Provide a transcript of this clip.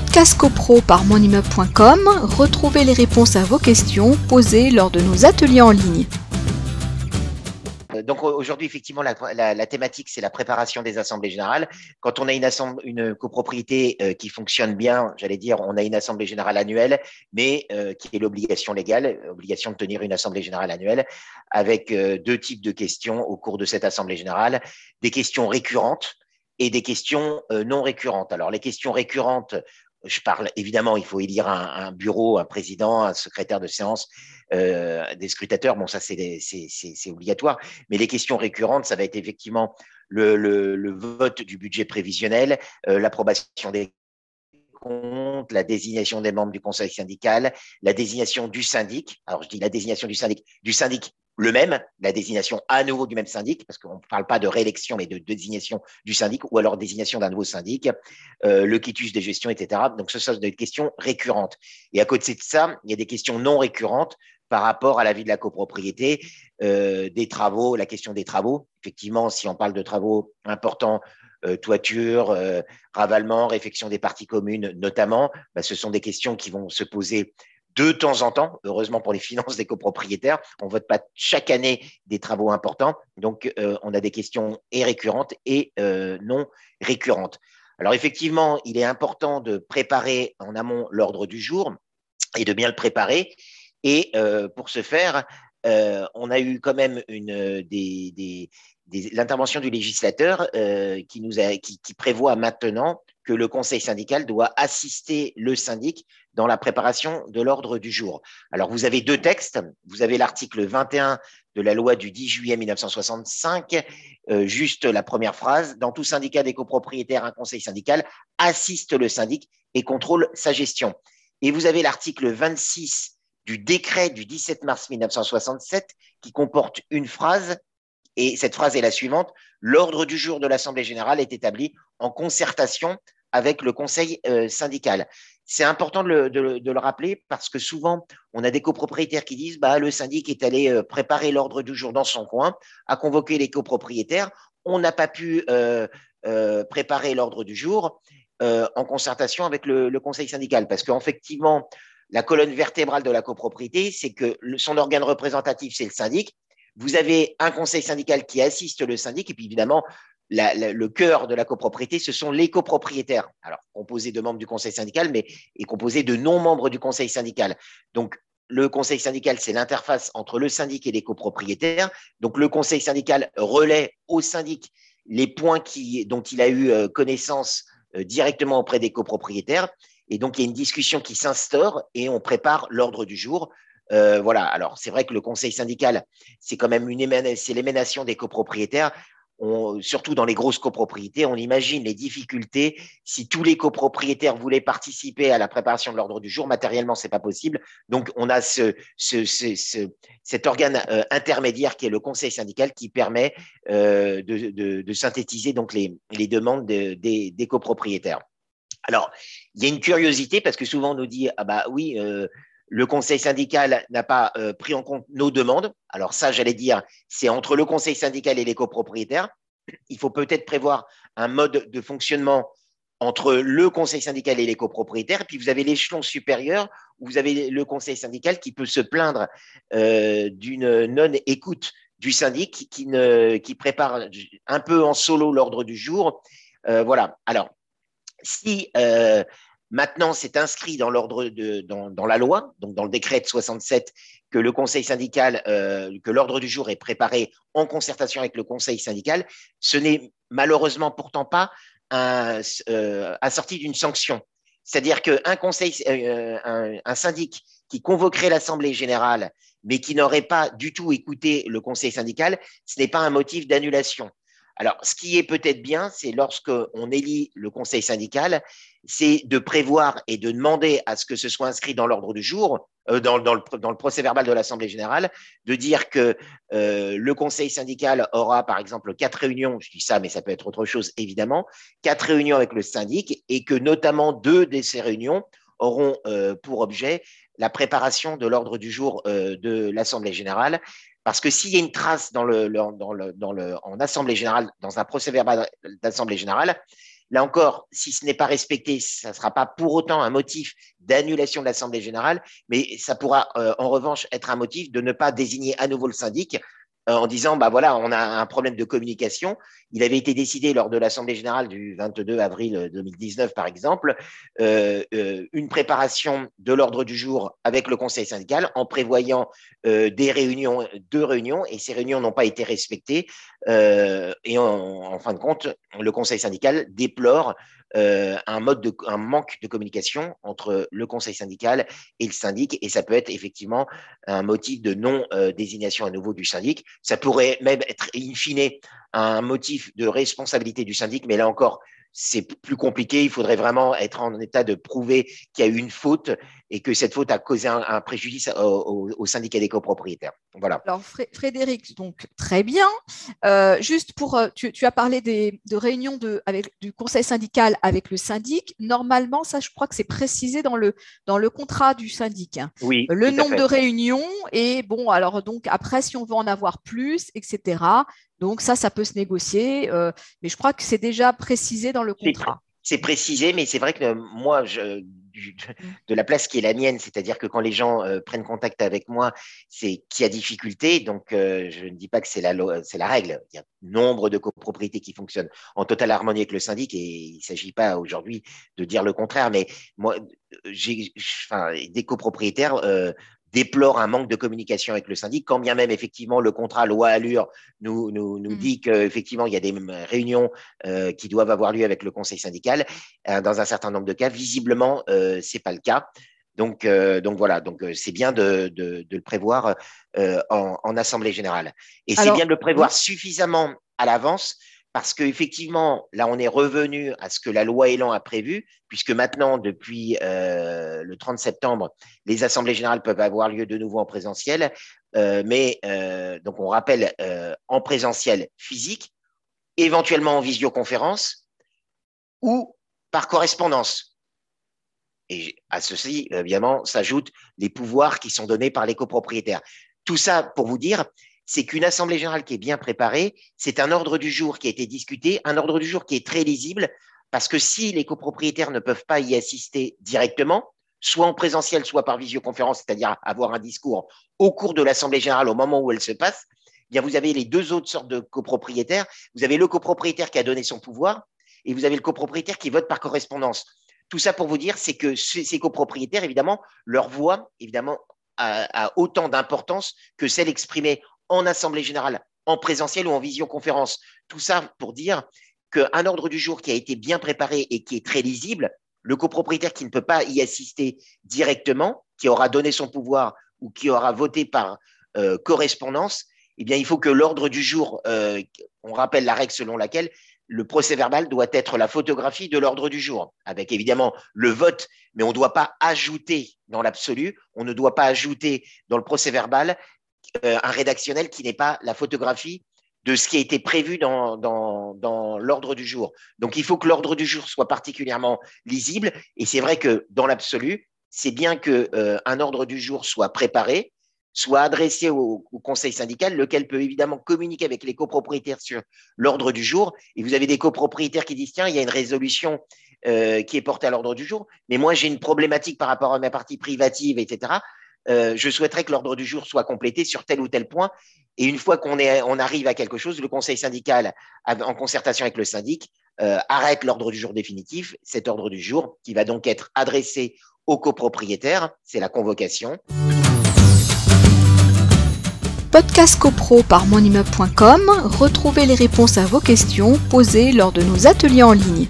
podcast copro par monimmeuble.com, retrouvez les réponses à vos questions posées lors de nos ateliers en ligne. Euh, donc aujourd'hui, effectivement, la, thématique, c'est la préparation des assemblées générales. Quand on a une, copropriété euh, qui fonctionne bien, j'allais dire, on a une assemblée générale annuelle, mais euh, qui est l'obligation légale, obligation de tenir une assemblée générale annuelle, avec deux types de questions au cours de cette assemblée générale, des questions récurrentes et des questions non récurrentes. Alors les questions récurrentes, je parle évidemment, il faut élire un, bureau, un président, un secrétaire de séance, euh, des scrutateurs. Bon, ça c'est obligatoire. Mais les questions récurrentes, ça va être effectivement le, vote du budget prévisionnel, euh, l'approbation des comptes, la désignation des membres du conseil syndical, la désignation du syndic. Alors je dis la désignation du syndic, du syndic le même, la désignation à nouveau du même syndic, parce qu'on ne parle pas de réélection, mais de, désignation du syndic, ou alors désignation d'un nouveau syndic, euh, le quitus des gestions, etc. Donc, ce sont des questions récurrentes. Et à côté de ça, il y a des questions non récurrentes par rapport à la vie de la copropriété, euh, des travaux, la question des travaux. Effectivement, si on parle de travaux importants, euh, toiture, ravalement, réfection des parties communes notamment, bah, ce sont des questions qui vont se poser de temps en temps, heureusement pour les finances des copropriétaires, on ne vote pas chaque année des travaux importants, donc euh, on a des questions et récurrentes et euh, non récurrentes. Alors effectivement, il est important de préparer en amont l'ordre du jour et de bien le préparer. Et euh, pour ce faire, on a eu quand même une, des, l'intervention du législateur qui, nous a, qui, qui prévoit maintenant que le conseil syndical doit assister le syndic dans la préparation de l'ordre du jour. Alors, vous avez deux textes. Vous avez l'article 21 de la loi du 10 juillet 1965, euh, juste la première phrase. Dans tout syndicat des copropriétaires, un conseil syndical assiste le syndic et contrôle sa gestion. Et vous avez l'article 26 du décret du 17 mars 1967 qui comporte une phrase et cette phrase est la suivante. L'ordre du jour de l'Assemblée générale est établi en concertation avec le conseil euh, syndical. C'est important de le, rappeler parce que souvent, on a des copropriétaires qui disent bah, le syndic est allé euh, préparer l'ordre du jour dans son coin, a convoqué les copropriétaires. On n'a pas pu euh, préparer l'ordre du jour en concertation avec le, le conseil syndical parce qu'effectivement, la colonne vertébrale de la copropriété, c'est que son organe représentatif, c'est le syndic. Vous avez un conseil syndical qui assiste le syndic, et puis évidemment, le cœur de la copropriété, ce sont les copropriétaires. Alors, composé de membres du conseil syndical, mais est composé de non-membres du conseil syndical. Donc, le conseil syndical, c'est l'interface entre le syndic et les copropriétaires. Donc, le conseil syndical relaie au syndic les points dont il a eu euh, connaissance euh, directement auprès des copropriétaires. Et donc, il y a une discussion qui s'instaure et on prépare l'ordre du jour. Euh, voilà. Alors, c'est vrai que le conseil syndical, c'est quand même une c'est l'émanation des copropriétaires surtout dans les grosses copropriétés, on imagine les difficultés si tous les copropriétaires voulaient participer à la préparation de l'ordre du jour. Matériellement, c'est pas possible. Donc, on a ce, cet organe euh, intermédiaire qui est le conseil syndical qui permet euh, de, synthétiser donc les, demandes des, copropriétaires. Alors, il y a une curiosité parce que souvent on nous dit ah bah oui. Euh, le conseil syndical n'a pas euh, pris en compte nos demandes. Alors ça, j'allais dire, c'est entre le conseil syndical et les copropriétaires. Il faut peut-être prévoir un mode de fonctionnement entre le conseil syndical et les copropriétaires. Puis vous avez l'échelon supérieur où vous avez le conseil syndical qui peut se plaindre euh, d'une non-écoute du syndic qui prépare un peu en solo l'ordre du jour. Euh, voilà. Alors, si Maintenant, c'est inscrit dans l'ordre dans, la loi, donc dans le décret de 67, que le conseil syndical, euh, que l'ordre du jour est préparé en concertation avec le conseil syndical. Ce n'est malheureusement pourtant pas euh, assorti d'une sanction. C'est-à-dire qu'un euh, un syndic qui convoquerait l'assemblée générale, mais qui n'aurait pas du tout écouté le conseil syndical, ce n'est pas un motif d'annulation. Alors, ce qui est peut-être bien, c'est lorsqu'on élit le conseil syndical, c'est de prévoir et de demander à ce que ce soit inscrit dans l'ordre du jour, euh, dans, le, procès verbal de l'Assemblée générale, de dire que euh, le conseil syndical aura, par exemple, quatre réunions, je dis ça, mais ça peut être autre chose, évidemment, quatre réunions avec le syndic et que notamment deux de ces réunions auront euh, pour objet la préparation de l'ordre du jour de l'Assemblée générale parce que s'il y a une trace dans le, en assemblée générale, dans un procès verbal d'assemblée générale, Là encore, si ce n'est pas respecté, ça ne sera pas pour autant un motif d'annulation de l'Assemblée générale, mais ça pourra en revanche être un motif de ne pas désigner à nouveau le syndic euh, en disant bah voilà, on a un problème de communication. Il avait été décidé lors de l'Assemblée générale du 22 avril 2019, par exemple, euh, euh, une préparation de l'ordre du jour avec le Conseil syndical en prévoyant euh, des réunions, deux réunions, et ces réunions n'ont pas été respectées. Euh, et en, fin de compte, le Conseil syndical déplore euh, un un manque de communication entre le conseil syndical et le syndic, et ça peut être effectivement un motif de non désignation à nouveau du syndic. Ça pourrait même être in fine un motif de responsabilité du syndic, mais là encore, c'est plus compliqué. Il faudrait vraiment être en état de prouver qu'il y a eu une faute et que cette faute a causé un, préjudice au, syndicat des copropriétaires. Voilà. Alors, Frédéric, donc très bien. Euh, juste pour, euh, tu, as parlé des, de réunions de, avec, du conseil syndical avec le syndic. Normalement, ça, je crois que c'est précisé dans le, dans le contrat du syndic. Hein. Oui. Le nombre de réunions et bon, alors donc après, si on veut en avoir plus, etc. Donc ça, ça peut se négocier, euh, mais je crois que c'est déjà précisé dans le contrat. C'est précisé, mais c'est vrai que moi, je, de la place qui est la mienne, c'est-à-dire que quand les gens euh, prennent contact avec moi, c'est qu'il y a difficulté. Donc, euh, je ne dis pas que c'est la, c'est la règle. Il y a nombre de copropriétés qui fonctionnent en totale harmonie avec le syndic et il ne s'agit pas aujourd'hui de dire le contraire. Mais moi, j'ai enfin, des copropriétaires déplore un manque de communication avec le syndic, quand bien même effectivement le contrat loi Allure nous, nous, nous mm. dit qu'effectivement il y a des réunions euh, qui doivent avoir lieu avec le conseil syndical. Euh, dans un certain nombre de cas, visiblement, euh, c'est pas le cas. Donc, euh, donc voilà, donc c'est bien de, de, de, le prévoir en, en, assemblée générale. Et c'est bien de le prévoir suffisamment à l'avance parce qu'effectivement, là, on est revenu à ce que la loi Elan a prévu, puisque maintenant, depuis euh, le 30 septembre, les assemblées générales peuvent avoir lieu de nouveau en présentiel, euh, mais euh, donc on rappelle en présentiel physique, éventuellement en visioconférence ou par correspondance. Et à ceci, évidemment, s'ajoutent les pouvoirs qui sont donnés par les copropriétaires. Tout ça pour vous dire, c'est qu'une assemblée générale qui est bien préparée, c'est un ordre du jour qui a été discuté, un ordre du jour qui est très lisible, parce que si les copropriétaires ne peuvent pas y assister directement, soit en présentiel, soit par visioconférence, c'est-à-dire avoir un discours au cours de l'assemblée générale au moment où elle se passe, eh bien vous avez les deux autres sortes de copropriétaires. Vous avez le copropriétaire qui a donné son pouvoir et vous avez le copropriétaire qui vote par correspondance. Tout ça pour vous dire, c'est que ces copropriétaires, évidemment, leur voix, évidemment, a, a autant d'importance que celle exprimée en assemblée générale, en présentiel ou en visioconférence. Tout ça pour dire qu'un ordre du jour qui a été bien préparé et qui est très lisible, le copropriétaire qui ne peut pas y assister directement, qui aura donné son pouvoir ou qui aura voté par euh, correspondance, eh bien, il faut que l'ordre du jour, euh, on rappelle la règle selon laquelle le procès verbal doit être la photographie de l'ordre du jour, avec évidemment le vote, mais on ne doit pas ajouter dans l'absolu, on ne doit pas ajouter dans le procès verbal un rédactionnel qui n'est pas la photographie de ce qui a été prévu dans, l'ordre du jour. Donc, il faut que l'ordre du jour soit particulièrement lisible. Et c'est vrai que dans l'absolu, c'est bien qu'un euh, ordre du jour soit préparé, soit adressé au, conseil syndical, lequel peut évidemment communiquer avec les copropriétaires sur l'ordre du jour. Et vous avez des copropriétaires qui disent, tiens, il y a une résolution euh, qui est portée à l'ordre du jour, mais moi j'ai une problématique par rapport à ma partie privative, etc. Euh, je souhaiterais que l'ordre du jour soit complété sur tel ou tel point. Et une fois qu'on on arrive à quelque chose, le conseil syndical, en concertation avec le syndic, euh, arrête l'ordre du jour définitif, cet ordre du jour qui va donc être adressé aux copropriétaires, c'est la convocation. Podcast CoPro par monimmeuble.com, retrouvez les réponses à vos questions posées lors de nos ateliers en ligne.